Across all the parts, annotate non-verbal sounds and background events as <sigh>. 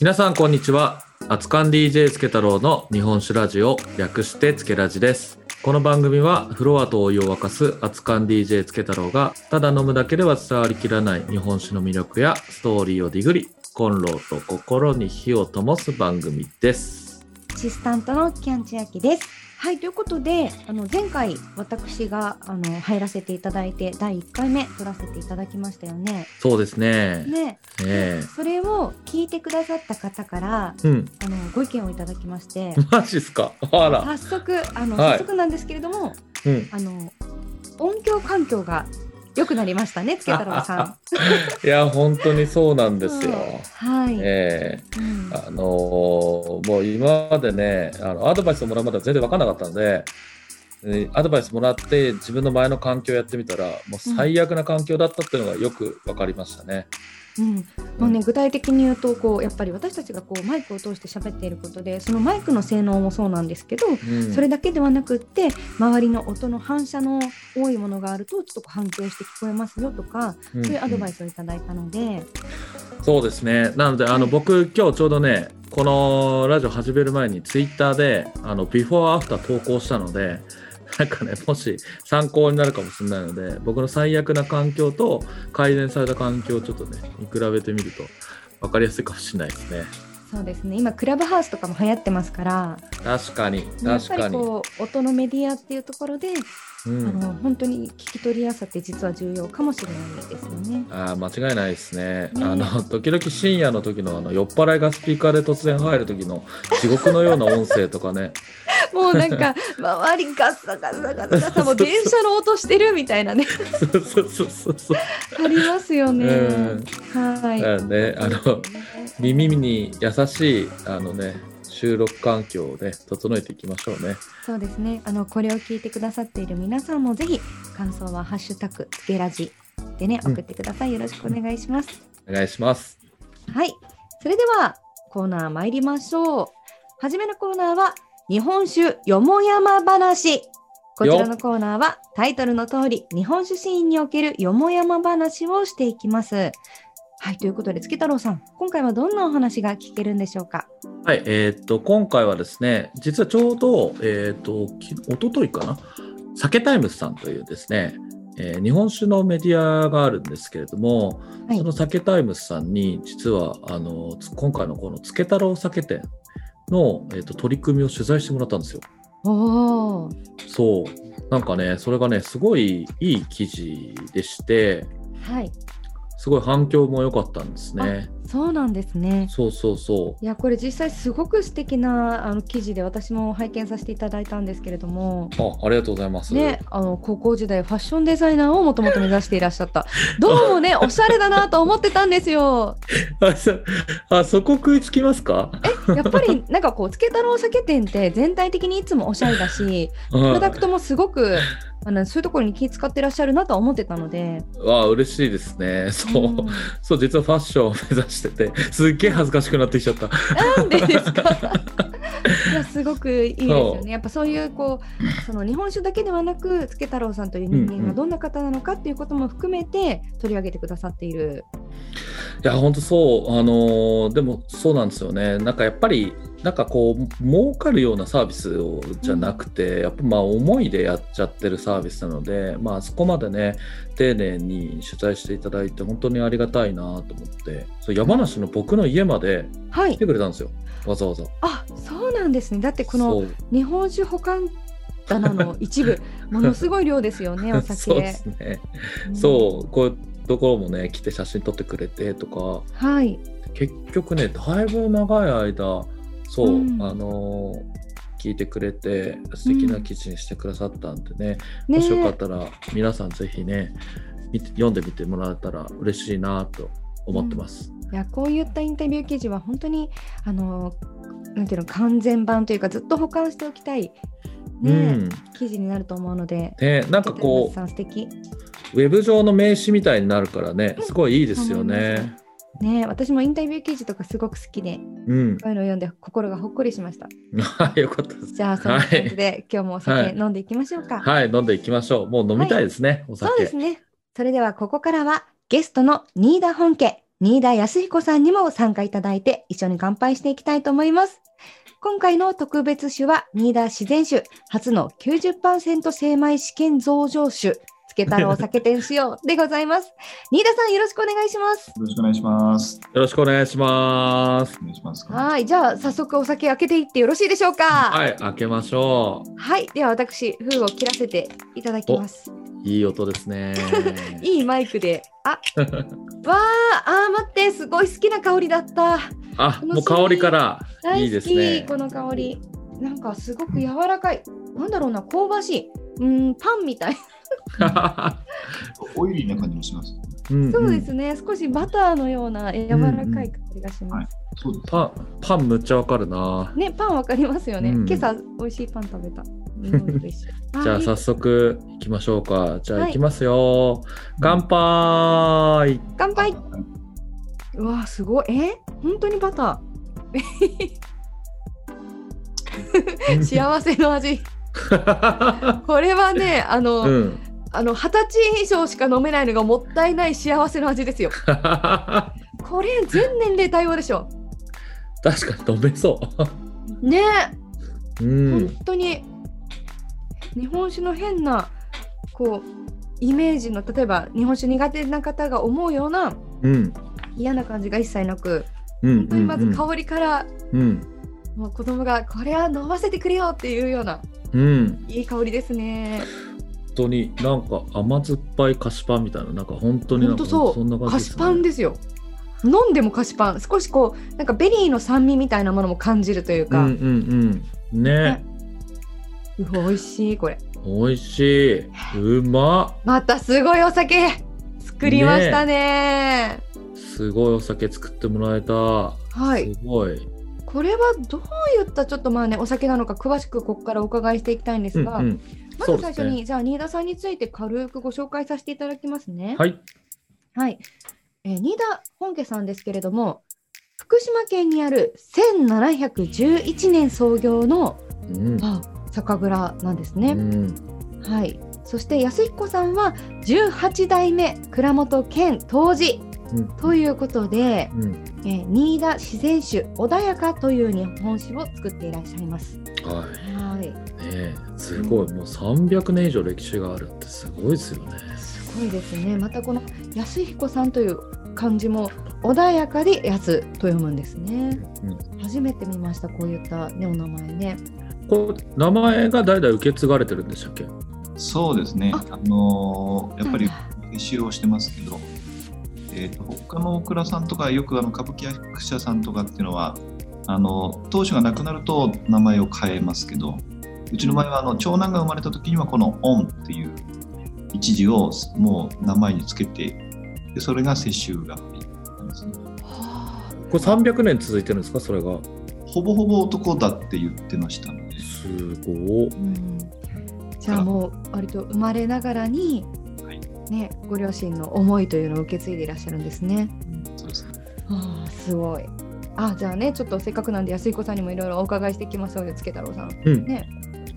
皆さんこんにちは。熱燗 DJ つけ太郎の日本酒ラジオ略してつけラジです。この番組はフロアとお湯を沸かす熱燗 DJ つけ太郎がただ飲むだけでは伝わりきらない日本酒の魅力やストーリーをディグり、コンロと心に火を灯す番組です。アシスタントのキャンチアキです。はいということであの前回私があの入らせていただいて第1回目撮らせていただきましたよね。そうですね。ねえそれを聞いてくださった方からえうん。あのご意見をいただきましてマジっすか？あら。早速あの、はい早速なんですけれどもうん。あの音響環境が良くなりましたねつけ太郎さん。<laughs> いや、本当にそうなんですよ。はい、ええうんあのーもう今までねあのアドバイスをもらうまでは全然分かんなかったので、えーアドバイスもらって自分の前の環境をやってみたらもう最悪な環境だったっていうのがよく分かりましたね。うんまあね、具体的に言うとこうやっぱり私たちがこうマイクを通して喋っていることでそのマイクの性能もそうなんですけど、うん。それだけではなくって周りの音の反射の多いものがあるとちょっとこう反響して聞こえますよとか、うん。そういうアドバイスをいただいたので、そうですね。なのであのはい。僕今日ちょうどねこのラジオ始める前にツイッターであのビフォーアフター投稿したのでなんかねもし参考になるかもしれないので僕の最悪な環境と改善された環境をちょっとね見比べてみると分かりやすいかもしれないですね。そうですね。今クラブハウスとかも流行ってますから。確かにやっぱり確かに、こう音のメディアっていうところで、うん、あの本当に聞き取りやすさって実は重要かもしれないですよね。あー間違いないですね。ねあの時々深夜の時のあの酔っ払いがスピーカーで突然入る時の地獄のような音声とかね。もうなんか <laughs> 周りガッサガサガサガサもう電車の音してるみたいなねそうそうそうそう。ありますよね。うんはい。ねあの耳に優しいあのね収録環境をね整えていきましょうね。そうですね。あのこれを聞いてくださっている皆さんもぜひ感想はハッシュタグつけラジでねうん送ってください。よろしくお願いします。お願いします。はい。それではコーナー参りましょう。はじめのコーナーは日本酒よもやま話。こちらのコーナーはタイトルの通り日本酒シーンにおけるよもやま話をしていきます。はい、ということで、つけたろうさん、今回はどんなお話が聞けるんでしょうか？はい、えーっと今回はですね実はちょうどえーっとき一昨日かな？ SAKETIMESさんというですね、えー日本酒のメディアがあるんですけれども、はい。その SAKETIMESさんに実はあのつ今回のこのつけたろう酒店の、えーっと取り組みを取材してもらったんですよ。おお、そう。なんかねそれがねすごいいい記事でしてはい、すごい反響も良かったんですね。そうなんですね。そうそうそう。いやこれ実際すごく素敵なあの記事で私も拝見させていただいたんですけれども、あありがとうございます。ね、あの高校時代ファッションデザイナーをもともと目指していらっしゃった <laughs> どうもねおしゃれだなと思ってたんですよあそあそこ食いつきますか？やっぱりなんかこうつけ太郎酒店って全体的にいつもおしゃれだし <laughs> プロダクトもすごくあのそういうところに気遣ってらっしゃるなとは思ってたのでわあ嬉しいですね。そう、うんそう実はファッションを目指してて、すっげえ恥ずかしくなってきちゃった。なんでですか？いやすごくいいですよね。やっぱそういうこうその日本酒だけではなくつけ太郎さんという人うんうん間がどんな方なのかっていうことも含めて取り上げてくださっている。いや本当そうあのーでもそうなんですよね。なんかやっぱりなんかこう儲かるようなサービスをじゃなくて、やっぱまあ思いでやっちゃってるサービスなので、まあそこまでね丁寧に取材していただいて本当にありがたいなと思って、そう山梨の僕の家まではい来て。くれたんですよ。わざわざ。あそうなんですね。だってこのそう日本酒保管棚の <laughs> 一部ものすごい量ですよねお酒。そうですね。うんそうこういうところもね来て写真撮ってくれてとか。はい。結局ねだいぶ長い間そう、うんあのー聞いてくれて素敵な記事にしてくださったんでね、ねもしよかったら皆さんぜひね見て読んでみてもらえたら嬉しいなと思ってます。いやこういったインタビュー記事は本当にあのなんていうの完全版というかずっと保管しておきたい、ねうん記事になると思うので。ね、なんかこうウェブ上の名刺みたいになるからねすごいいいですよね。ね私もインタビュー記事とかすごく好きでうん、こういうのを読んで心がほっこりしました。は <laughs> いよかったです。じゃあそんな感じで、今日もおはい酒飲んでいきましょうか。はい飲んでいきましょう。もう飲みたいですね、お酒。そうですね。それではここからはゲストの新田本家新田康彦さんにも参加いただいて一緒に乾杯していきたいと思います。今回の特別酒は新田自然酒初の90%精米試験増上酒つけ太郎酒店仕様でございます。新田さんよろしくお願いします。よろしくお願いします。よろしくお願いしますお。願いします。はい、じゃあ早速お酒開けていってよろしいでしょうか。はい、開けましょはい、では私封を切らせていただきます。う。いい音ですね。<laughs> いいマイクで、あ、<laughs> わあ、あー待って、すごい好きな香りだった。あ、もう香りからいいですね。この香り。なんかすごく柔らかい。なんだろうな、香ばしい。うん、パンみたい。<laughs> オイリーな感じもします。うんそうですね、少しバターのような柔らかい香りがします。パン、パンむっちゃわかるな。ね、パンわかりますよね。うん今朝美味しいパン食べた。<laughs> じゃあいい早速行きましょうか。じゃあはい行きますよ。乾杯。乾杯。うわ、すごい。え、本当にバター。<laughs> 幸せの味。<laughs> これはね、あの、うん。あの二十歳以上しか飲めないのがもったいない幸せの味ですよ。<laughs> これ全年齢対応でしょ。確かに飲めそねう。うえ、ん。本当に日本酒の変なこうイメージの例えば日本酒苦手な方が思うようなうん。嫌な感じが一切なく、うん。本当にまず香りから、うん。もう子供がこれは飲ませてくれよっていうようなうん。いい香りですね。本当になんか甘酸っぱい菓子パンみたいな、なんか本当になんか本当そうそんな感じ菓子パンですよ。飲んでも菓子パン少しこうなんかベリーの酸味みたいなものも感じるというか、うんうんうん。ね。美味しいこれ。美味しい。うままたすごいお酒作りましたね。すごいお酒作ってもらえた。はい。すごい。これはどういったちょっとまあねお酒なのか詳しくここからお伺いしていきたいんですが、うんうんまず最初に、じゃあ新田さんについて軽くご紹介させていただきますね。はい。はい。えー新田本家さんですけれども福島県にある1711年創業のうん。あ酒蔵なんですね。うん。はい。そして安彦さんは18代目蔵元兼当時うんということで、うん。えー新田自然酒穏やかという日本酒を作っていらっしゃいます。ははい。い。ねえすごい。もう300年以上歴史があるってすごいですよね。すごいですね。またこの安彦さんという漢字も穏やかで安と読むんですね。うん。初めて見ましたこういったねお名前ね。これ名前が代々受け継がれてるんでしたっけ？そうですね。ああのーやっぱり使用してますけど、えー、と他の大倉さんとかよくあの歌舞伎役者さんとかっていうのはあの当主が亡くなると名前を変えますけどうちの場合はあの長男が生まれた時にはこの「オン」っていう一字をもう名前につけてでそれが雪舟がなんですね。はあこれ300年続いてるんですか？それが。ほぼほぼ男だって言ってましたので、すごい。うんじゃあもう割と生まれながらに、はいねご両親の思いというのを受け継いでいらっしゃるんですね。そうですね。ああすごい。あじゃあねちょっとせっかくなんで安彦さんにもいろいろお伺いしていきましょうよつけ太郎さん。うん。ね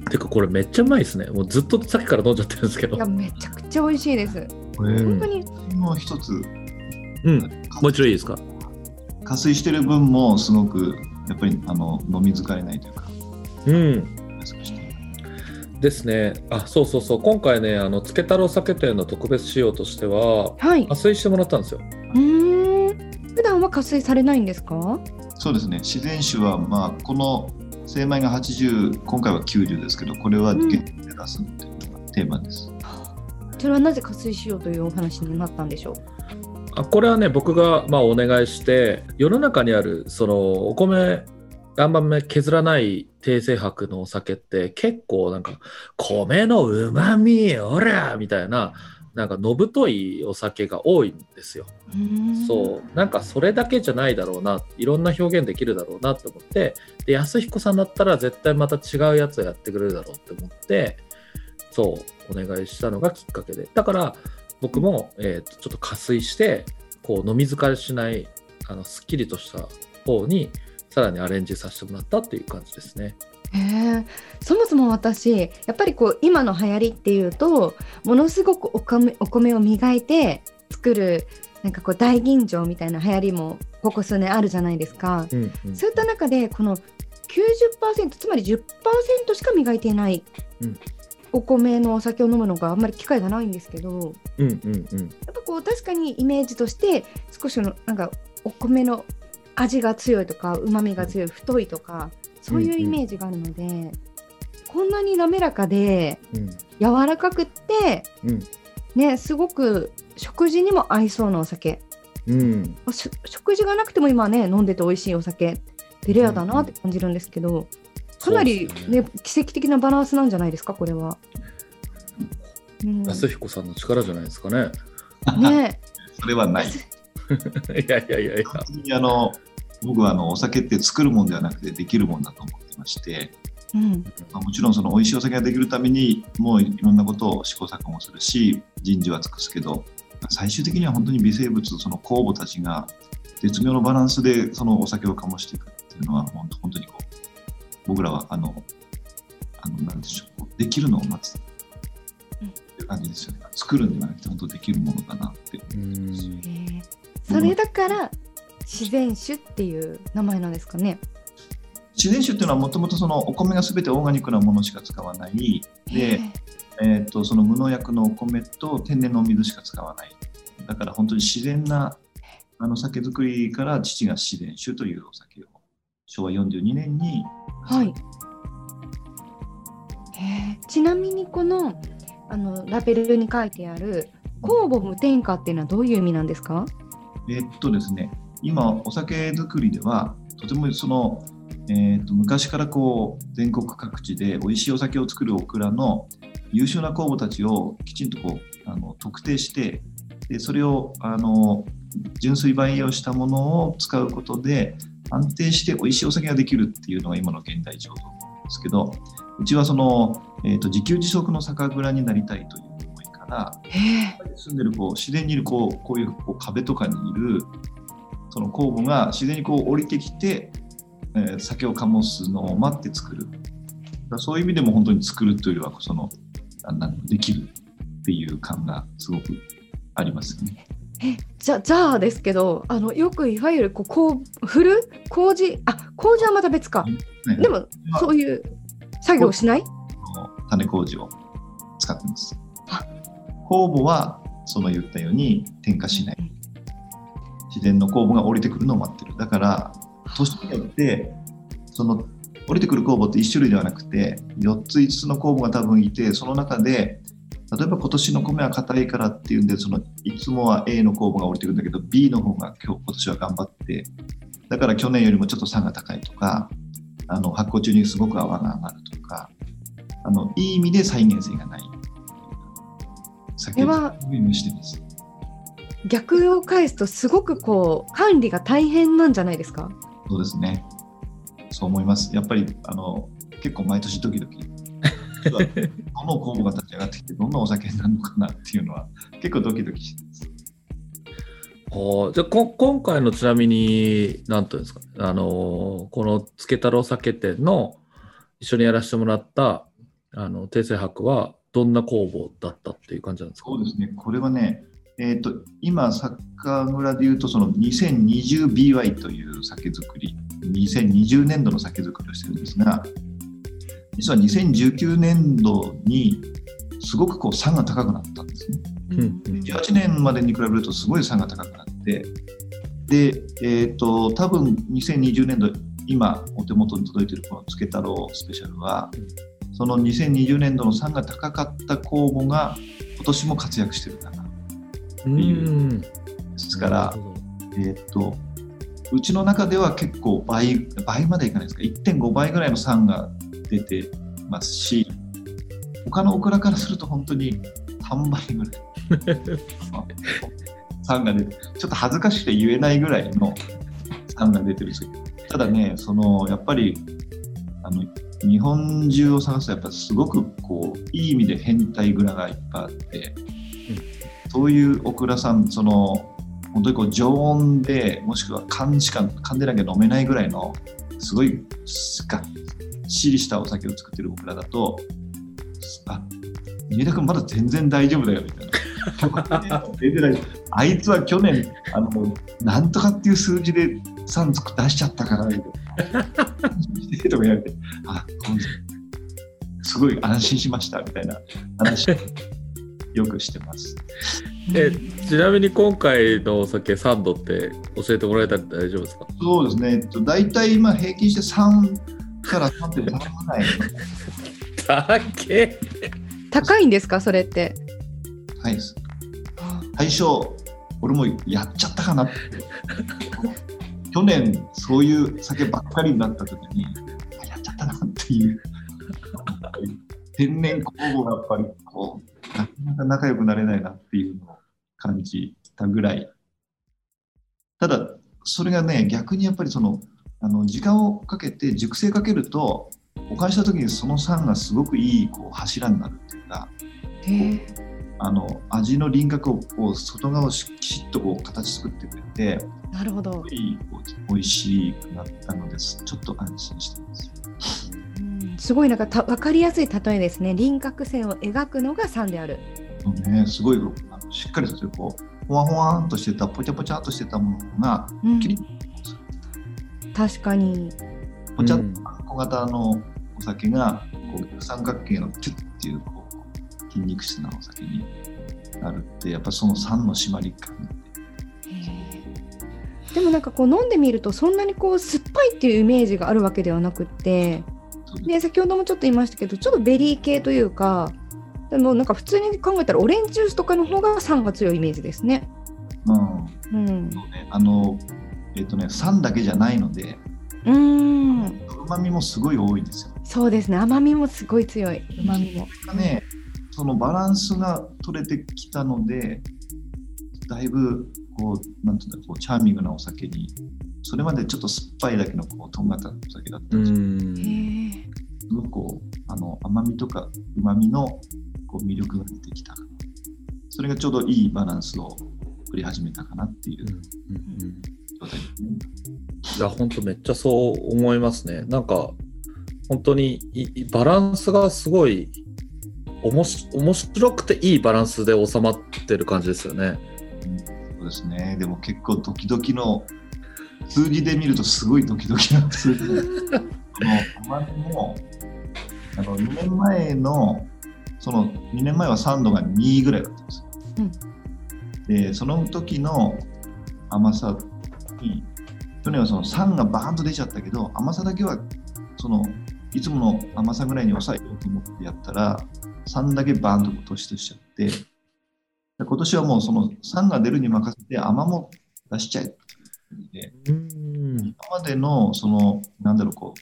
てかこれめっちゃうまいですね。もうずっとさっきから飲んじゃってるんですけどいや。めちゃくちゃ美味しいです。本当にもう一つうん。もう一度いいですか？加水してる分もすごくやっぱりあの飲み疲れないというかうん。ですね。あ、そうそうそう。今回ね、あのつけ太郎酒店の特別仕様としてははい。加水してもらったんですよ。うーん。普段は加水されないんですか？そうですね自然酒はまあこの精米が80今回は90ですけどこれはうん限定で出すっていうのがテーマです、それはなぜ加水しようというお話になったんでしょう？あこれはね僕がまあお願いして世の中にあるそのお米あんま削らない低精白のお酒って結構なんか米のうまみおらみたいななんかのぶといお酒が多いんですよ。そう。なんかそれだけじゃないだろうないろんな表現できるだろうなと思ってで安彦さんだったら絶対また違うやつをやってくれるだろうって思ってそうお願いしたのがきっかけで。だから僕も、えーとちょっと加水してこう飲み疲れしないあのすっきりとした方にさらにアレンジさせてもらったっていう感じですね。そもそも私やっぱりこう今の流行りっていうとものすごくお米お米を磨いて作るなんかこう大吟醸みたいな流行りもここ数年あるじゃないですか。うんうんそういった中でこの90%つまり10%しか磨いていないうんお米のお酒を飲むのがあんまり機会がないんですけどうんうんうんやっぱこう確かにイメージとして少しのなんかお米の味が強いとかうまみが強い太いとかそういうイメージがあるので、こんなに滑らかでうん。柔らかくってうん。ねすごく食事にも合いそうなお酒。うん。し食事がなくても今ね飲んでて美味しいお酒ってレアだなって感じるんですけど、かなりそうですね。ね奇跡的なバランスなんじゃないですかこれは。うん、安彦さんの力じゃないですかね。ね。<laughs> それはない。<laughs> いやいやいやいや。あの僕はあのお酒って作るもんではなくてできるもんだと思ってまして、うん。まあもちろんその美味しいお酒ができるためにもういろんなことを試行錯誤するし人事は尽くすけど最終的には本当に微生物その酵母たちが絶妙のバランスでそのお酒を醸していくっていうのは本当本当にこう僕らはあのあのなんでしょうこうできるのを待つっていう感じですよね。作るんじゃなくて本当できるものだなって。うん。へーそれだから自然酒っていう名前なんですかね？自然酒っていうのはもともとそのお米が全てオーガニックなものしか使わないで、えー、とその無農薬のお米と天然のお水しか使わないだから本当に自然なあの酒造りから父が自然酒というお酒を昭和42年にはい。ちなみにこのあのラベルに書いてある酵母無添加っていうのはどういう意味なんですか？えーっとですね今お酒造りではとてもその、えーっと昔からこう全国各地で美味しいお酒を作るオクラの優秀な酵母たちをきちんとこうあの特定してでそれをあの純粋培養したものを使うことで安定して美味しいお酒ができるっていうのが今の現代醸造なんですけどうちはその、えーっと自給自足の酒蔵になりたいというらへ住んでるこう自然にいるこうこういうこう壁とかにいるその酵母が自然にこう降りてきて、えー酒を醸すのを待って作るそういう意味でも本当に作るというよりはそのあなんできるっていう感がすごくありますよね。えじゃじゃあですけどあのよくいわゆるこうこう振る麹あ麹はまた別か。ねでもそういう作業をしない？の種麹を使ってますあ。酵母はその言ったように添加しない。自然の酵母が降りてくるのを待ってる。だから、年によって、その降りてくる酵母って1種類ではなくて、4つ、5つの酵母が多分いて、その中で、例えば今年の米は硬いからっていうんで、そのいつもは A の酵母が降りてくるんだけど、B の方が今日今年は頑張って、だから去年よりもちょっと酸が高いとか、あの発酵中にすごく泡が上がるとか、あのいい意味で再現性がない。酒これはを意してます。逆を返すとすごくこう管理が大変なんじゃないですか？そうですね。そう思います。やっぱりあの結構毎年ドキドキ。<laughs> どの酵母が立ち上がってきてどんなお酒になるのかなっていうのは結構ドキドキしてます。はあじゃあこ今回のちなみに何ていうんですか？あのーこのつけ太郎酒店の一緒にやらせてもらったあの訂正博はどんな工房だったっていう感じなんですか？そうですね。これはね、えっ、と今酒蔵でいうとその 2020BY という酒造り、2020年度の酒造りをしてるんですが、実は2019年度にすごくこう差が高くなったんですね。うんうん18年までに比べるとすごい差が高くなって、で、えっ、と、多分2020年度、今お手元に届いているこのつけ太郎スペシャルは、その2020年度の差が高かった公募が今年も活躍してるかな。うん。ですからえっ、と、うちの中では結構倍、倍までいかないですか、1.5倍ぐらいの酸が出てますし、他のオクラからすると本当に3倍ぐらい。<laughs> 酸が出て、ちょっと恥ずかしくて言えないぐらいの酸が出てるんですよ。ただね、そのやっぱりあの日本中を探すとやっぱすごくこういい意味で変態蔵がいっぱいあって、そういうオクラさん、その本当にこう常温でもしくは缶しか缶でなきゃ飲めないぐらいのすごいがっしりしたお酒を作ってるオクラだとあ新田君まだ全然大丈夫だよみたいな。出てないあいつは去年あのなんとかっていう数字で3つ出しちゃったからみたいな。とか言われてあすごい安心しましたみたいな話をよくしてます。<laughs> えちなみに今回のお酒3度って教えてもらえたら大丈夫ですか？そうですね、えっと大体今平均して3から3.3ぐらい。だけ高いんですかそれって？はいです。最初、俺もやっちゃったかなって。去年、そういう酒ばっかりになった時に、あやっちゃったなっていう。天然酵母がやっぱりこう、なかなか仲良くなれないなっていうのを感じたぐらい。ただ、それがね、逆にやっぱりその、あの時間をかけて熟成かけると、保管した時にその酸がすごくいいこう柱になるっていうか、へえ。あの味の輪郭をこう外側をしきちっとこう形作ってくれて、なるほど。いいこう美味しくなったのです。ちょっと安心してます。うんすごいなんかた分かりやすい例えですね。輪郭線を描くのが3である。ね、すごいあのしっかりとこうほわほわんとしてたぽちゃぽちゃっとしてたものがうん確かに。ぽちゃっうんと小型のお酒がこう三角形のキュッっていうこう筋肉質なお酒になるってやっぱその酸の締まり感でもなんかこう飲んでみるとそんなにこう酸っぱいっていうイメージがあるわけではなくってで先ほどもちょっと言いましたけどちょっとベリー系というかでもなんか普通に考えたらオレンジジュースとかの方が酸が強いイメージですね。うんうん。そうね、あのえっ、とね酸だけじゃないのでうーん。うまみもすごい多いんですよ。そうですね。甘みもすごい強い。うまみも。がね、そのバランスが取れてきたので、だいぶこう、なんていうんだこうチャーミングなお酒に、それまでちょっと酸っぱいだけのこうとんがったお酒だったうんですよ。んへえ。すごくこうあの甘みとかうまみのこう魅力が出てきた。それがちょうどいいバランスを取り始めたかなっていう状態ですね。いや本当めっちゃそう思いますねなんか本当にバランスがすごいおもし面白くていいバランスで収まってる感じですよねそうですね。でも結構ドキドキの数字で見るとすごいドキドキな数字で。もあの2年前のその2年前は3度が2ぐらいだったんですよ。でその時の甘さに去年はその3がバーンと出ちゃったけど甘さだけはそのいつもの甘さぐらいに抑えようと思ってやったら3だけバーンと突出しちゃってで今年はもうその3が出るに任せて甘も出しちゃえ。でうん。今までのそのなんだろうこう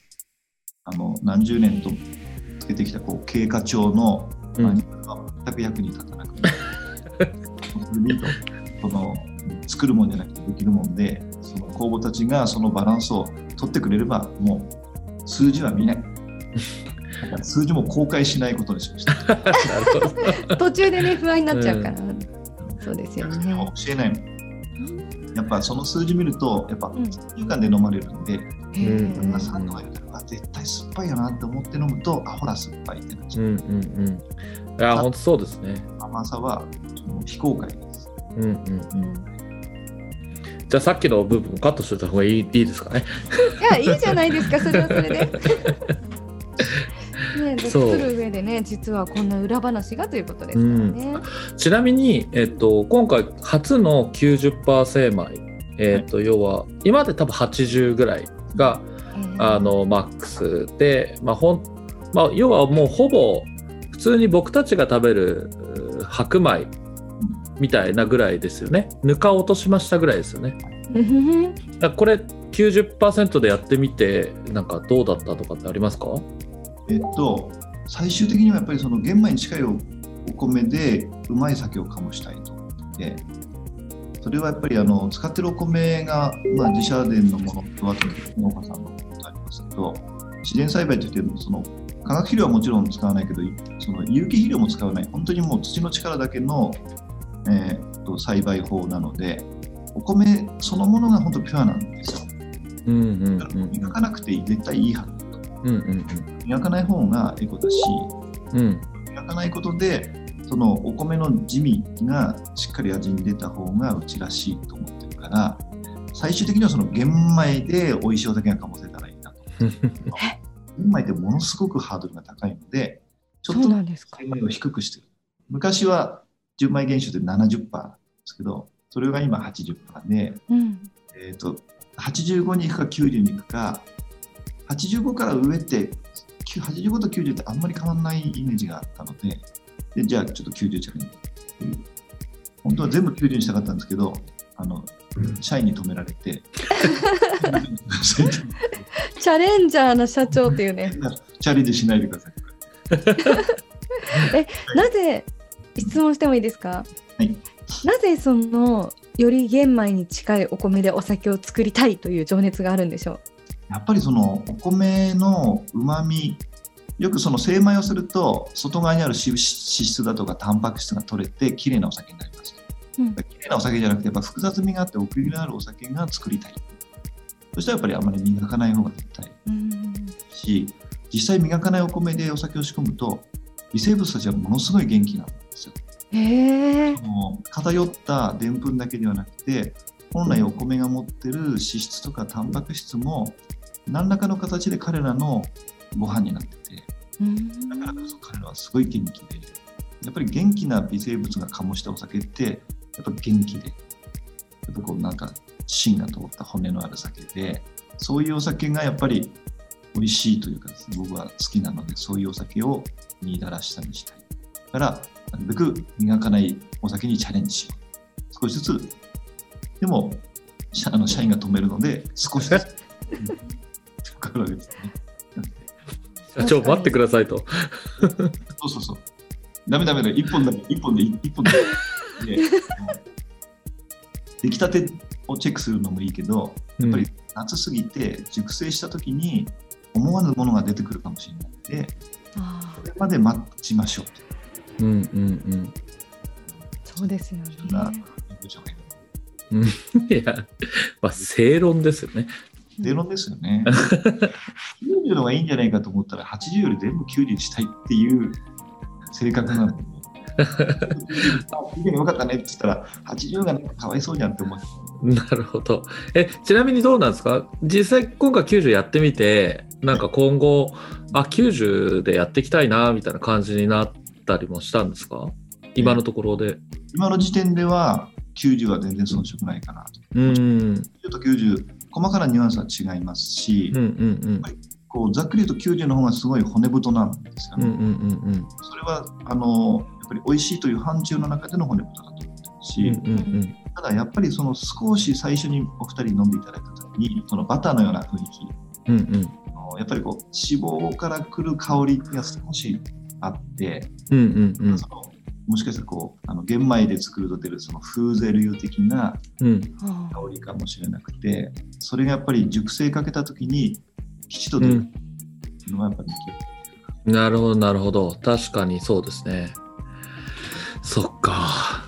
あの何十年とつけてきたこう経過帳のうん。マニュアルは全く役に立たなくて、その作るもんじゃなくてできるもんでその公募たちがそのバランスを取ってくれればもう数字は見ない数字も公開しないことにしました。<laughs> 途中でね不安になっちゃうから。そうですよね。教えない。のやっぱその数字見るとやっぱうん。時間で飲まれるんで、うん3度が入れたらあ絶対酸っぱいよなって思って飲むとあほら酸っぱいってなっちゃう、うんうんうん。いや本当そうですね。甘さは非公開です。うんうんうん。じゃあさっきの部分カットしてた方がいいいいですかね？いやいいじゃないですか。それはそれで。<laughs> ね、でそう。作る上でね実はこんな裏話がということですからね。ちなみに、えっと、今回初の90%精米、えっと、要は今まで多分80ぐらいがえー。あのマックスで、まあほんまあ、要はもうほぼ普通に僕たちが食べるう白米みたいなぐらいですよね。ぬか落としましたぐらいですよね。これ90%でやってみてなんかどうだったとかってありますか？えっと最終的にはやっぱりその玄米に近いおお米でうまい酒を醸したいと。思っててそれはやっぱりあの使ってるお米が、まあ、自社田のものとあと農家さんのものとありますけど自然栽培といってもその化学肥料はもちろん使わないけどその有機肥料も使わない。本当にもう土の力だけの、えーっと栽培法なのでお米そのものが本当ピュアなんですよ。うんうんだから磨かなくていい絶対いいはずうんうん磨かない方がエコだしうんうん磨かないことでそのお米の地味がしっかり味に出た方がうちらしいと思ってるから最終的にはその玄米で美味しいお酒が醸せたらいいなと玄米ってものすごくハードルが高いのでちょっとなんですか。玄米を低くしてる昔は純米原酒で70%ですけどそれが今80%で、うん。えー、と85に行くか90に行くか85から上ってきゅ85と90ってあんまり変わらないイメージがあったのででじゃあちょっと90チャレンジ本当は全部90にしたかったんですけどあの社員に止められて。<laughs> チャレンジャーな社長っていうね。チャレンジしないでください。<laughs> なぜ質問してもいいですか？はい。なぜそのより玄米に近いお米でお酒を作りたいという情熱があるんでしょやっぱりそのお米のうまみよくその精米をすると外側にある脂脂質だとかタンパク質が取れて綺麗なお酒になりますと。う。うん。綺麗なお酒じゃなくてやっぱ複雑味があって奥行きのあるお酒が作りたい。そしたらやっぱりあまり磨かない方が絶対うん。し実際磨かないお米でお酒を仕込むと微生物たちはものすごい元気なんですよ。へ偏ったでんぷんだけではなくて本来お米が持ってる脂質とかタンパク質も何らかの形で彼らのご飯になっててうん。だからこそ彼らはすごい元気でやっぱり元気な微生物が醸したお酒ってやっぱ元気でやっぱこうなんか芯が通った骨のある酒でそういうお酒がやっぱり美味しいというかですね僕は好きなのでそういうお酒を見出らしたにしたい。だからなるべく磨かないお酒にチャレンジしよう。少しずつ。でも社あの社員が止めるので少しずつ。う <laughs> んかかるわけですね社長待ってくださいと。そうそうそう。ダメダメだ、一本だけ、一本で一本で。で、<laughs> 出来たてをチェックするのもいいけど、やっぱり夏すぎて熟成した時に思わぬものが出てくるかもしれないので、あそれまで待ちましょうと。うんうんうんそうですよね。なうん。<laughs> いや、まあ正論ですよね。正論ですよね。90のがいいんじゃないかと思ったら、80より全部90にしたいっていう性格なので。90よかったねって言ったら、80がなんかかわいそうじゃんって思う。なるほど。え、ちなみにどうなんですか？実際今回90やってみて、なんか今後、あ、90でやっていきたいな、みたいな感じになったりもしたんですか？今のところで。今の時点では90は全然遜色ないかなと。うん。うん90と90、細かなニュアンスは違いますし、うんうん。こうざっくり言うと90の方がすごい骨太なんですよね。うんうんうんそれはあのやっぱり美味しいという範疇の中での骨太だと思ってるし、うん。うんうんうん。ただやっぱりその少し最初にお二人飲んでいただいた時に、そのバターのような雰囲気、うんうん。あのやっぱりこう脂肪から来る香りが少しあって、うんうんうんそのもしかしたらこうあの玄米で作ると出るそのフーゼル油的な香りかもしれなくてそれがやっぱり熟成かけた時にきちっと出るのがやっぱり気をなるほど、なるほど。確かにそうですね。そっか。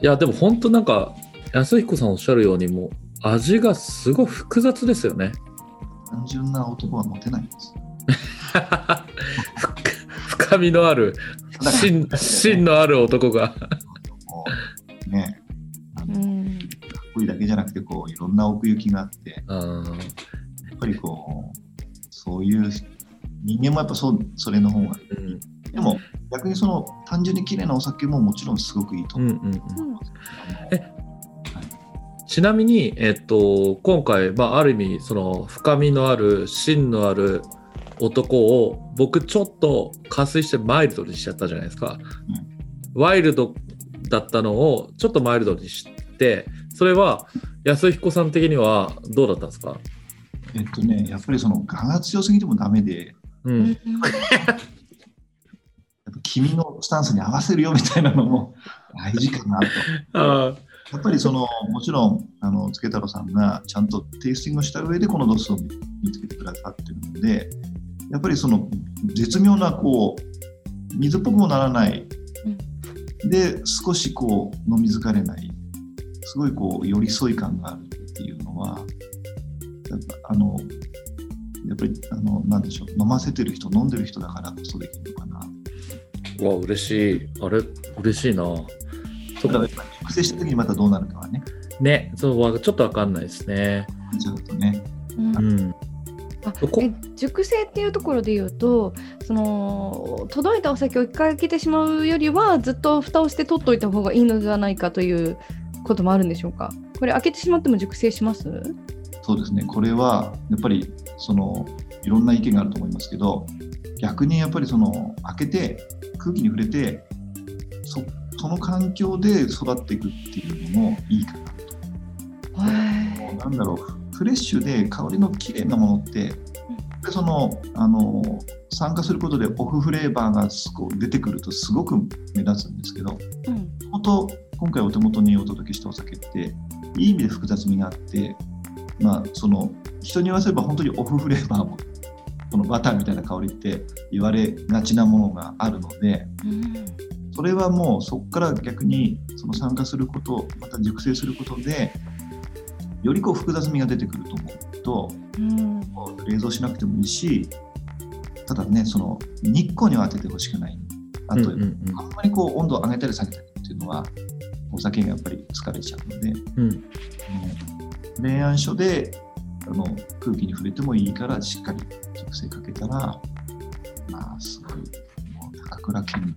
いや、でも本当なんか、安彦さんおっしゃるように、もう味がすごい複雑ですよね。単純な男はモテないんです。深 <laughs> 深みのある、芯 <laughs> 芯のある男が。ねかっうん。こいいだけじゃなくてこういろんな奥行きがあってやうんっぱりこうそういう人間もやっぱそうそれの方がうんでも逆にその単純に綺麗なお酒ももちろんすごくいいと思う。うんうんうんうんえちなみに、えっと、今回、まあ、ある意味その深みのある芯のある男を僕ちょっと加水してマイルドにしちゃったじゃないですか、ワイルドだったのをちょっとマイルドにしてそれは安彦さん的にはどうだったんですか、えっとねやっぱりその我が強すぎてもダメでううん <laughs> 君のスタンスに合わせるよみたいなのも大事かなと。<laughs> あやっぱりそのもちろんあの助太郎さんがちゃんとテイスティングした上でこのドスを見つけてくださってるのでやっぱりその絶妙なこう水っぽくもならない、で少しこう飲み疲れない。すごいこう寄り添い感があるっていうのはやっぱあのやっぱりあのなんでしょう飲ませてる人飲んでる人だからこそできるのかな。うわ嬉しい。あれ嬉しいな。そただやっぱり熟成した時にまたどうなるかはね、ねそうわちょっとわかんないですね。ちょっとね。うん。うんあ熟成っていうところで言うとその届いたお酒を一回開けてしまうよりはずっと蓋をして取っといた方がいいのではないかということもあるんでしょうか？これ開けてしまっても熟成します？そうですね、これはやっぱりそのいろんな意見があると思いますけど、逆にやっぱりその開けて空気に触れてそ、その環境で育っていくっていうのもいいかなと。もうなんだろう、フレッシュで香りの綺麗なものって、でそのあの酸化することでオフフレーバーがこう出てくるとすごく目立つんですけど、うん。本当今回お手元にお届けしたお酒っていい意味で複雑味があって、まあ、その人に言わせれば本当にオフフレーバーもこのバターみたいな香りって言われがちなものがあるのでうん。それはもうそこから逆にその酸化することまた熟成することでよりこう複雑味が出てくると思うとうん。冷蔵しなくてもいいしただねその日光には当ててほしくない。あと、うんうんあんまりこう温度を上げたり下げたりっていうのはお酒がやっぱり疲れちゃうので、うん。うん。冷暗所であの空気に触れてもいいからしっかり熟成かけたらまあすごいもう高倉健。<laughs>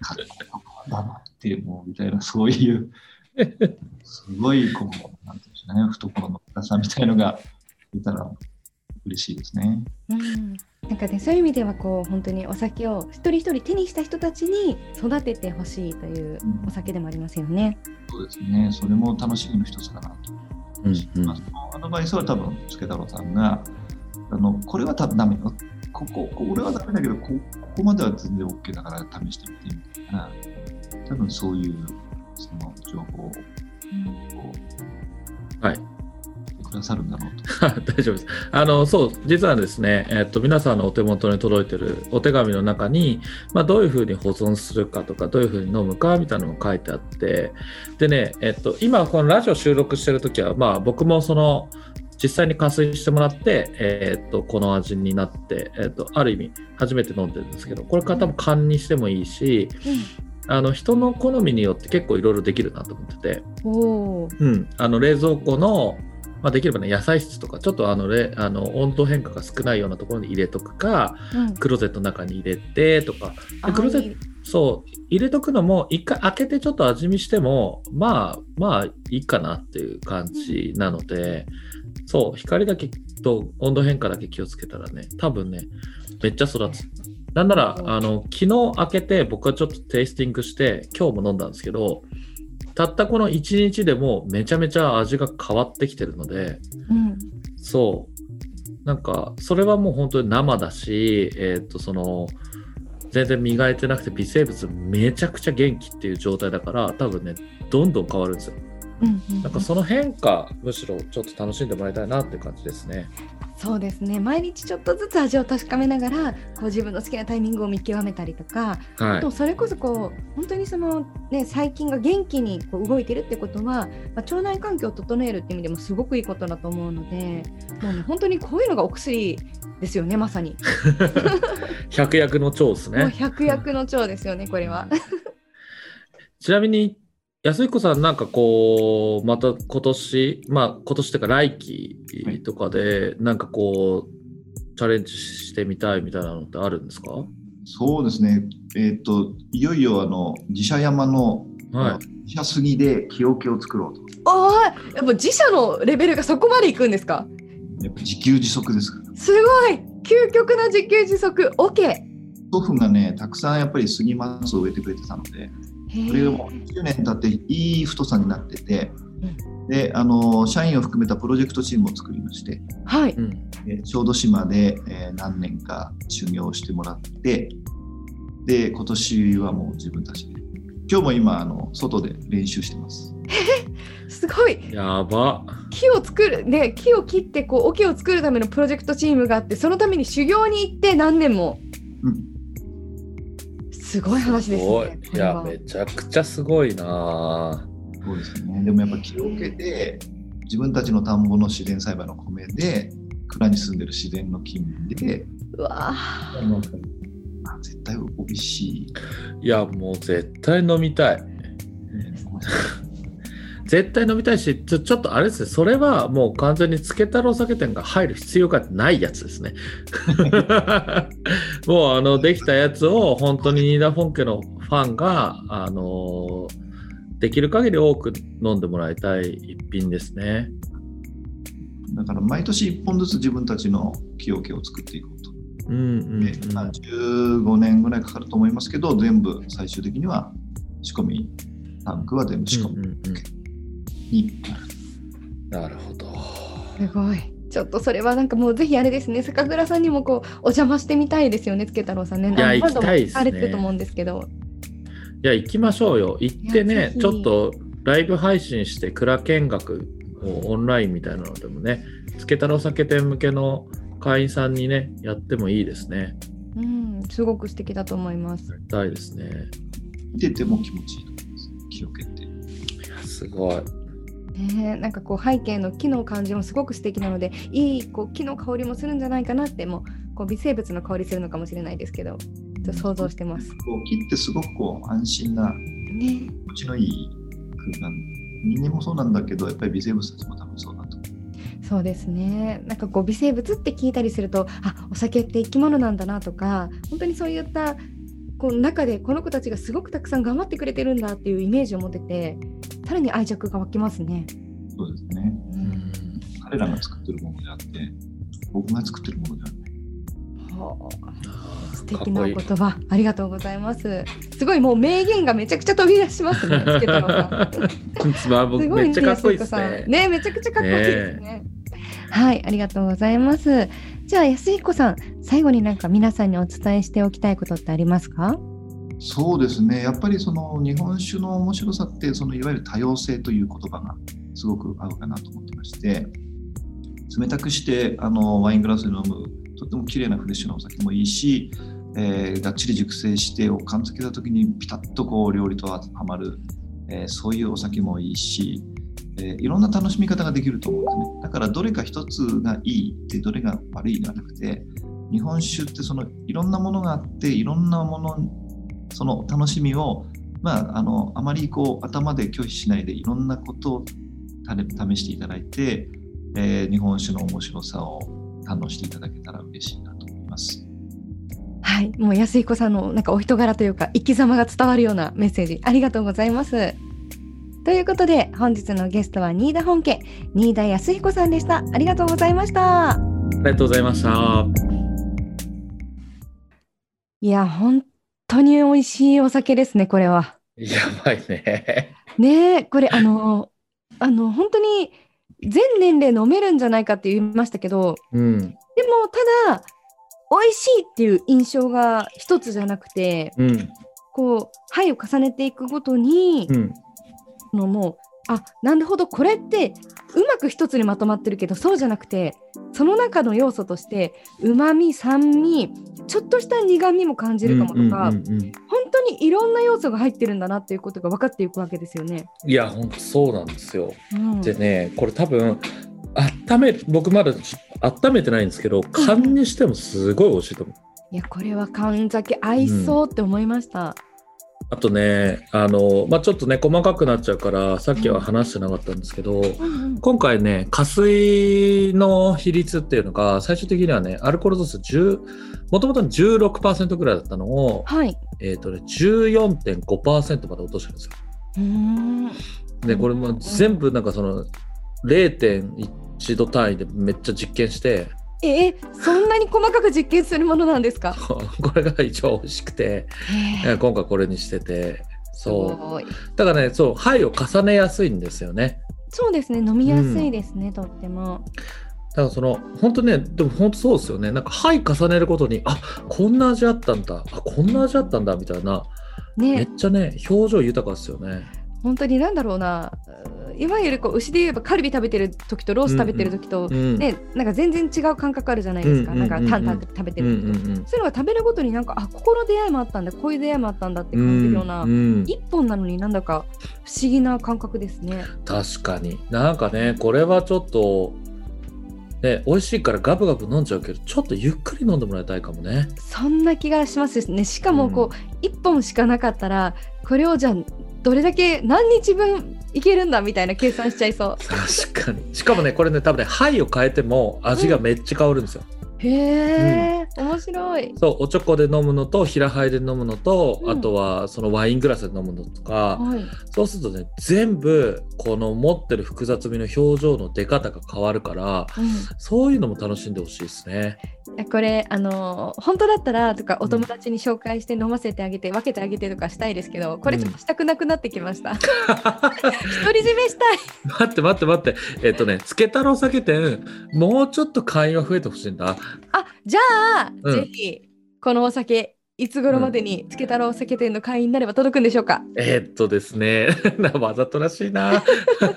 かっこよく黙ってもうみたいなそういう。す <laughs> ごいこうなんていうんでしょうね懐の深さみたいのが出たら嬉しいですね。うんなんかねそういう意味ではこう本当にお酒を一人一人手にした人たちに育ててほしいというお酒でもありますよね。そうですね。それも楽しみの一つかなと。うんうんアドバイスは多分、助太郎さんが、あのこれは多分ダメよ。ここ、こ俺はダメだけど、こここまでは全然 OK だから試してみてみたいな、多分そういうその情報をはいくださるんだろうと。<laughs> 大丈夫です。あの、そう、実はですね、えっと、皆さんのお手元に届いてるお手紙の中に、まあ、どういうふうに保存するかとか、どういうふうに飲むかみたいなのも書いてあって、でね、えっと、今、このラジオ収録してるときは、まあ、僕もその、実際に加水してもらって、えっと、この味になって、えっと、ある意味、初めて飲んでるんですけど、これから多分缶にしてもいいし、あの、人の好みによって結構いろいろできるなと思ってて、うん、あの冷蔵庫の、まあ、できればね野菜室とかちょっとあのれあの温度変化が少ないようなところに入れとくかうん。クローゼットの中に入れてとか。あクローゼットそう入れとくのも一回開けてちょっと味見してもまあまあいいかなっていう感じなので、そう光だけと温度変化だけ気をつけたらね多分ねめっちゃ育つ。なんならあの昨日開けて僕はちょっとテイスティングして今日も飲んだんですけどたったこの1日でもめちゃめちゃ味が変わってきてるのでうん。そう。なんかそれはもう本当に生だしえっ、とその全然磨いてなくて微生物めちゃくちゃ元気っていう状態だから多分ねどんどん変わるんですようんうんなんかその変化むしろちょっと楽しんでもらいたいなって感じですね。そうですね。毎日ちょっとずつ味を確かめながらこう自分の好きなタイミングを見極めたりとかはい。あとそれこそこう本当にその、ね、細菌が元気にこう動いてるってことは、まあ、腸内環境を整えるって意味でもすごくいいことだと思うのでもう、ね、本当にこういうのがお薬ですよねまさに、<laughs> 百薬の長ですね。百薬の長ですよねこれは。ちなみに安彦さんなんかこうまた今年まあ今年っていうか来期とかでなんかこうチャレンジしてみたいみたいなのってあるんですか？そうですね。えっ、と、いよいよあの自社山の、はい。自社杉で木桶を作ろうと。ああやっぱ自社のレベルがそこまでいくんですか？やっぱ自給自足ですから。すごい！究極な自給自足。OK 祖父がね、たくさんやっぱり杉松を植えてくれてたので、へこれがもうー10年経っていい太さになってて、であの社員を含めたプロジェクトチームを作りまして、はい。うん。え小豆島で、えー何年か修行をしてもらって、で今年はもう自分たちで、今日も今あの外で練習してます。<laughs> すごい。やば。木を作るね木を切ってこう桶を作るためのプロジェクトチームがあってそのために修行に行って何年もうんすごい話ですすごいね。いやめちゃくちゃすごいなそうですね。でもやっぱ木桶で自分たちの田んぼの自然栽培の米で蔵に住んでる自然の菌でうわあ絶対美味しい。いやもう絶対飲みたいね <laughs> 絶対飲みたいしちょちょっとあれですね。それはもう完全につけ太郎酒店が入る必要がないやつですね。<laughs> もうあのできたやつを本当にニーダ・フォン家のファンがあのできる限り多く飲んでもらいたい一品ですね。だから毎年1本ずつ自分たちの木桶を作っていこうと。うんうん、でまあ、15年ぐらいかかると思いますけど、全部最終的には仕込み、タンクは全部仕込みうんうんうん。になる。ほどすごい。ちょっとそれはなんかもうぜひあれですね、酒蔵さんにもこうお邪魔してみたいですよね、つけ太郎さんね。いや行きたいですねれてると思うんですけど。いや行きましょうよ行ってねひちょっとライブ配信して蔵見学をオンラインみたいなのでもねつけ太郎酒店向けの会員さんにねやってもいいですねうん、すごく素敵だと思います。やりたいですね見てても気持ちいいと思います。木桶って。いやすごいねえ、なんかこう背景の木の感じもすごく素敵なので、いいこう木の香りもするんじゃないかなって、もうこう微生物の香りするのかもしれないですけど、想像してます。こう木ってすごくこう安心なね気持ちのいい空間。人間もそうなんだけど、やっぱり微生物たちも多分そうだと。そうですね。なんかこう微生物って聞いたりすると、あ、お酒って生き物なんだなとか、本当にそういったこう中でこの子たちがすごくたくさん頑張ってくれてるんだっていうイメージを持ってて、さらに愛着が湧きますね。そうですね。ううんん彼らが作ってるものであって、僕が作ってるものではない。素敵な言葉ありがとうございます。すごいもう名言がめちゃくちゃ飛び出しますね。つ <laughs> ごいめっちゃかっこいいですねね、めちゃくちゃかっこいいですね。はい、ありがとうございます。じゃあ安彦さん、最後になんか皆さんにお伝えしておきたいことってありますか？そうですね。やっぱりその日本酒の面白さって、そのいわゆる多様性という言葉がすごく合うかなと思ってまして、冷たくしてあのワイングラスで飲むとても綺麗なフレッシュなお酒もいいし、えーがっちり熟成してを感づけた時にピタッとこう料理とはまる、えーそういうお酒もいいし、えいろんな楽しみ方ができると思うんですね。だからどれか一つがいいってどれが悪いではなくて、日本酒ってそのいろんなものがあっていろんなものその楽しみを、まあ、あのあまりこう頭で拒否しないでいろんなことを試していただいて、えー日本酒の面白さを堪能していただけたら嬉しいなと思います。はい、もう安彦さんのなんかお人柄というか生き様が伝わるようなメッセージありがとうございます。ということで本日のゲストは新田本家新田康彦さんでした。ありがとうございました。ありがとうございましたいや本当に美味しいお酒ですねこれは。やばいねねえこれあのあの本当に全年齢飲めるんじゃないかって言いましたけどうんでもただ美味しいっていう印象が一つじゃなくてうんこう杯を重ねていくごとに、うんのもうあなるほどこれってうまく一つにまとまってるけどそうじゃなくてその中の要素としてうまみ酸味ちょっとした苦みも感じるかもとか、うんうんうんうん本当にいろんな要素が入ってるんだなっていうことが分かっていくわけですよね。いや本当そうなんですよ。うん、でねこれ多分温め僕まだ温めてないんですけど缶にしてもすごい美味しいと思う。いやこれは缶酒合いそうって思いました。あとねあの、まあ、ちょっとね細かくなっちゃうからさっきは話してなかったんですけど、うんうん今回ね加水の比率っていうのが最終的にはねアルコール度数10もともと16%ぐらいだったのを、はい。えーとね、14.5%まで落としてるんですよ。うーんでこれも全部なんかその0.1度単位でめっちゃ実験してえーそんなに細かく実験するものなんですか？<laughs> これが一番美味しくて、えー今回これにしててすそうだからねそう牌を重ねやすいんですよね。そうですね飲みやすいですね、とっても。だからその本当ねでも本当そうですよねなんか牌重ねることにあこんな味あったんだあこんな味あったんだみたいなめねっちゃね表情豊かですよね。本当になんだろうなういわゆるこう牛で言えばカルビ食べてる時とロース食べてる時と、うんねなんか全然違う感覚あるじゃないですか、うんうんうんうんなんかタンタン食べてうんうる時と、んうんそういうのが食べるごとになんかあここの出会いもあったんだこういう出会いもあったんだって感じるような、うんうん一本なのになんだか不思議な感覚ですね。確かに。なんかねこれはちょっとね、美味しいからガブガブ飲んじゃうけどちょっとゆっくり飲んでもらいたいかもね。そんな気がしますね。しかもこう、1本しかなかったらこれをじゃあどれだけ何日分いけるんだみたいな計算しちゃいそう確かにしかもねこれね多分ね牌を変えても味がめっちゃ変わるんですよ。へえ、面白い。そうおちょこで飲むのと平杯で飲むのと、うん。あとはそのワイングラスで飲むのとか、はい。そうするとね全部この持ってる複雑味の表情の出方が変わるからうん。そういうのも楽しんでほしいですね。これあのー本当だったらとかお友達に紹介して飲ませてあげて、分けてあげてとかしたいですけどこれちょっとしたくなくなってきました、<laughs> 独り占めしたい。待って待って待って。えっとねつけ太郎酒店もうちょっと会員は増えてほしいんだ。あじゃあ、うん。ぜひこのお酒いつ頃までにつけ太郎酒店の会員になれば届くんでしょうか、えーっとですね、<laughs> わざとらしいな。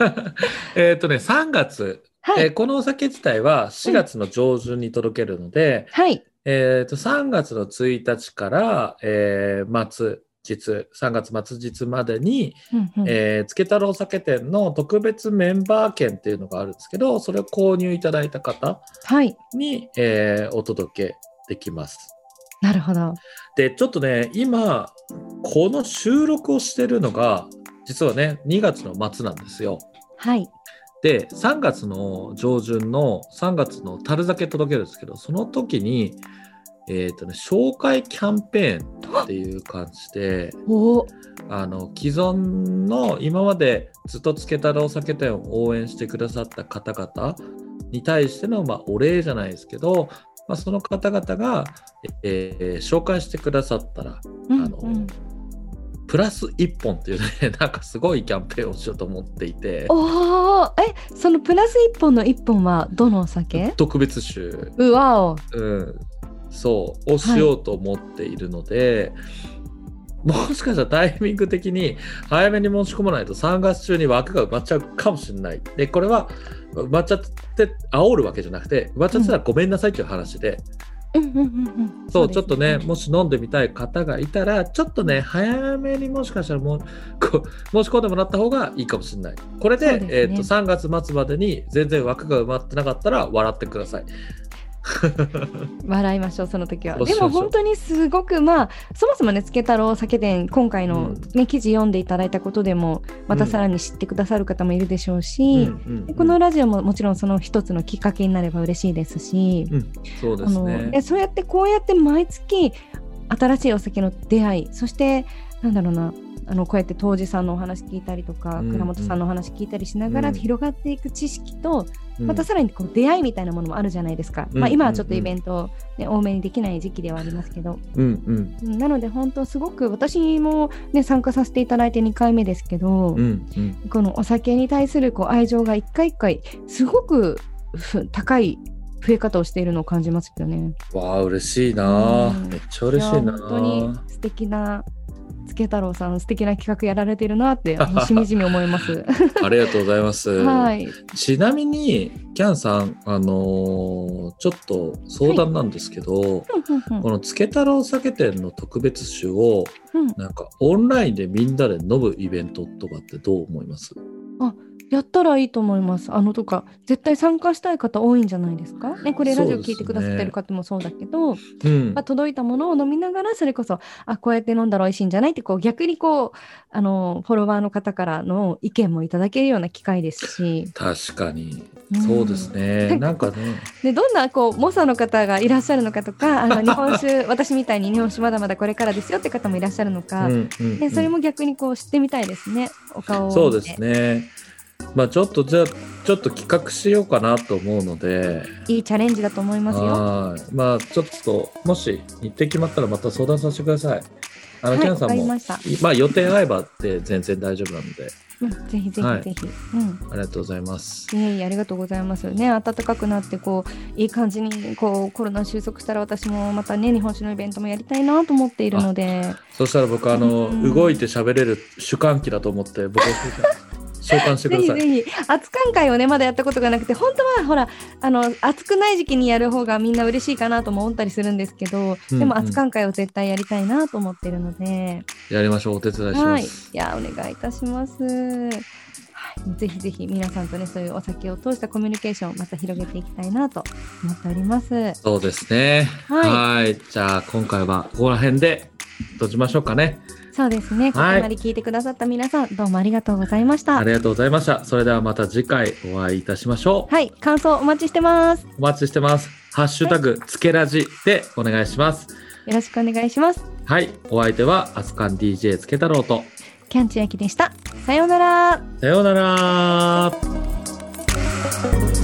<laughs> えーっとね、3月、はい、えーこのお酒自体は4月の上旬に届けるので、はい。えーっと3月の1日から、えー末日、3月末日までに、うんうんえー、つけ太郎酒店の特別メンバー券っていうのがあるんですけど、それを購入いただいた方はいに、えーお届けできます。なるほどで、ちょっとね、今、この収録をしてるのが、実はね、2月の末なんですよ。はいで、3月の上旬の3月の樽酒届けるんですけど、その時に、えっ、とね、紹介キャンペーンっていう感じで、おあの、既存の今までずっとつけたらお酒店を応援してくださった方々に対しての、まあ、お礼じゃないですけど、まあ、その方々が、えー紹介してくださったら、うんあのうん。プラス1本っていうね、<laughs> なんかすごいキャンペーンをしようと思っていて、おー。えそのプラス1本の1本はどのお酒？特別酒、うわお。うん、そう、をしようと思っているので、もしかしたらタイミング的に早めに申し込まないと3月中に枠が埋まっちゃうかもしれない。で、これは埋まっちゃって煽るわけじゃなくて、埋まっちゃってたらごめんなさいっていう話で、うんうんうんうんそう、ちょっとね、もし飲んでみたい方がいたら、ちょっとね、早めにもしかしたらも申し込んでもらった方がいいかもしれない。これで、ねえっ、と、3月末までに全然枠が埋まってなかったら、笑ってください。<laughs> 笑いましょうその時は。でも本当にすごくまあそもそもねつけ太郎酒店今回の、ね記事読んでいただいたことでもまたさらに知ってくださる方もいるでしょうし、うんこのラジオももちろんその一つのきっかけになれば嬉しいですし、うん、そうですね。でそうやってこうやって毎月新しいお酒の出会いそしてなんだろうなあのこうやって当時さんのお話聞いたりとか、うん倉本さんのお話聞いたりしながらうん広がっていく知識と、うんまたさらにこう出会いみたいなものもあるじゃないですか、うん。まあ、今はちょっとイベント、ね多めにできない時期ではありますけど、うんうん。うんなので本当すごく私も、ね、参加させていただいて2回目ですけど、うんうん。このお酒に対するこう愛情が一回一回すごくふ高い増え方をしているのを感じますよね。わあ嬉しいな、うん。めっちゃ嬉しいな。や本当に素敵なつけ太郎さん素敵な企画やられてるなって <laughs> しみじみ思います。<laughs> ありがとうございます、はい。ちなみにキャンさんあのーちょっと相談なんですけど、このつけ太郎酒店の特別酒をうんなんかオンラインでみんなで飲むイベントとかってどう思います？やったらいいと思います。あのとか絶対参加したい方多いんじゃないですか？ねこれラジオ聞いてくださってる方もそうだけど、うん。まあ、届いたものを飲みながらそれこそあこうやって飲んだら美味しいんじゃないってこう逆にこうあのフォロワーの方からの意見もいただけるような機会ですし、確かに。うん。そうですね、なんかね。でどんなこう猛者の方がいらっしゃるのかとかあの <laughs> 日本酒私みたいに日本酒まだまだこれからですよって方もいらっしゃるのか、うんうんうん。でそれも逆にこう知ってみたいですね。お顔をそうですねまあちょっとじゃあちょっと企画しようかなと思うので。いいチャレンジだと思いますよ。はい。まあちょっともし日程決まったらまた相談させてください。あの、はいキャンさんもまあ予定合えばって全然大丈夫なので。うん、ぜひぜひ。はい。ぜひ、うん。ありがとうございます。いえいえありがとうございます。ね暖かくなってこういい感じにこうコロナ収束したら私もまたね日本酒のイベントもやりたいなと思っているので。そしたら僕あの、うん。動いて喋れる主観機だと思って僕を <laughs> 召喚してくぜひださいぜひ熱燗会をねまだやったことがなくて本当はほらあの暑くない時期にやる方がみんな嬉しいかなとも思ったりするんですけど、うんでも熱燗会を絶対やりたいなと思ってるので、やりましょうお手伝いしはいいます、やお願いいたします。はいぜひぜひ皆さんとねそういうお酒を通したコミュニケーションをまた広げていきたいなと思っております。そうですね。はいはい。じゃあ、今回はここら辺で閉じましょうかね。そうですね。ここはいまで聞いてくださった皆さん、どうもありがとうございました。ありがとうございました。それではまた次回お会いいたしましょう。はい、感想お待ちしてます。お待ちしてます。ハッシュタグ、つけラジでお願いします。よろしくお願いします。はい。お相手は、アスカン DJ つけ太郎と、キャンチュヤキでした。さようなら。さようなら。「